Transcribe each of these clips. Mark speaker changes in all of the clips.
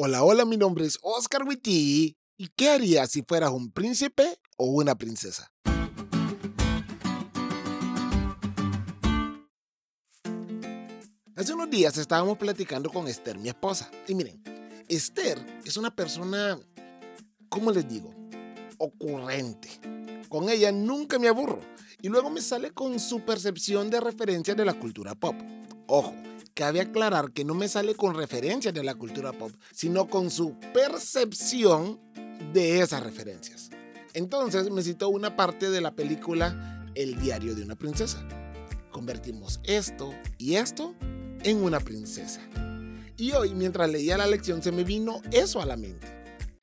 Speaker 1: Hola, hola, mi nombre es Oscar Witty. ¿Y qué harías si fueras un príncipe o una princesa? Hace unos días estábamos platicando con Esther, mi esposa. Y miren, Esther es una persona, ¿cómo les digo? Ocurrente. Con ella nunca me aburro. Y luego me sale con su percepción de referencias de la cultura pop. Ojo, cabe aclarar que no me sale con referencias de la cultura pop, sino con su percepción de esas referencias. Entonces me citó una parte de la película El diario de una princesa. Convertimos esto y esto en una princesa. Y hoy, mientras leía la lección, se me vino eso a la mente.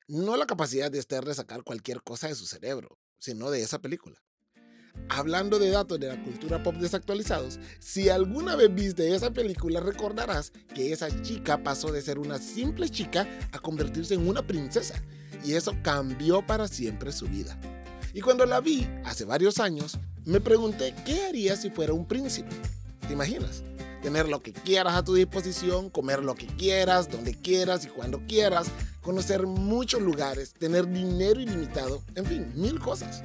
Speaker 1: No la capacidad de Esther de sacar cualquier cosa de su cerebro, sino de esa película. Hablando de datos de la cultura pop desactualizados, si alguna vez viste esa película recordarás que esa chica pasó de ser una simple chica a convertirse en una princesa, y eso cambió para siempre su vida. Y cuando la vi, hace varios años, me pregunté qué haría si fuera un príncipe. ¿Te imaginas? Tener lo que quieras a tu disposición, comer lo que quieras, donde quieras y cuando quieras, conocer muchos lugares, tener dinero ilimitado, en fin, mil cosas.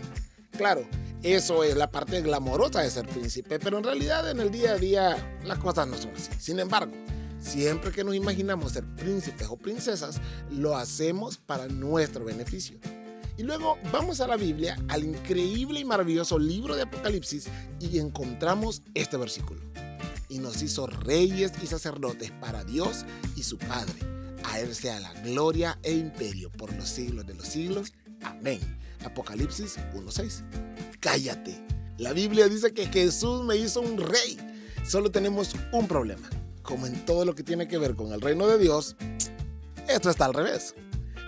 Speaker 1: Claro, eso es la parte glamorosa de ser príncipe, pero en realidad en el día a día las cosas no son así. Sin embargo, siempre que nos imaginamos ser príncipes o princesas, lo hacemos para nuestro beneficio. Y luego vamos a la Biblia, al increíble y maravilloso libro de Apocalipsis, y encontramos este versículo. Y nos hizo reyes y sacerdotes para Dios y su Padre. A Él sea la gloria e imperio por los siglos de los siglos. Amén. Apocalipsis 1.6. Cállate. La Biblia dice que Jesús me hizo un rey. Solo tenemos un problema. Como en todo lo que tiene que ver con el reino de Dios, esto está al revés.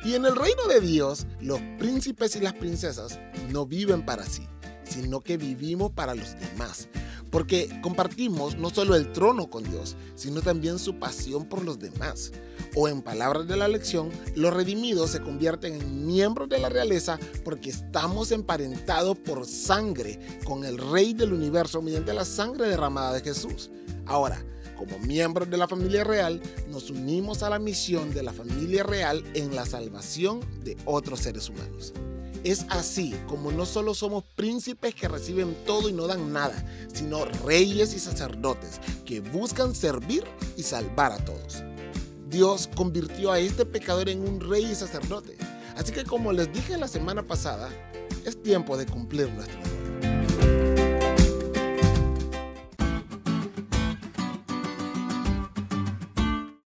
Speaker 1: Y en el reino de Dios, los príncipes y las princesas no viven para sí, sino que vivimos para los demás. Porque compartimos no solo el trono con Dios, sino también su pasión por los demás. O en palabras de la lección, los redimidos se convierten en miembros de la realeza porque estamos emparentados por sangre con el Rey del universo mediante la sangre derramada de Jesús. Ahora, como miembros de la familia real, nos unimos a la misión de la familia real en la salvación de otros seres humanos. Es así como no solo somos príncipes que reciben todo y no dan nada, sino reyes y sacerdotes que buscan servir y salvar a todos. Dios convirtió a este pecador en un rey y sacerdote. Así que como les dije la semana pasada, es tiempo de cumplir nuestro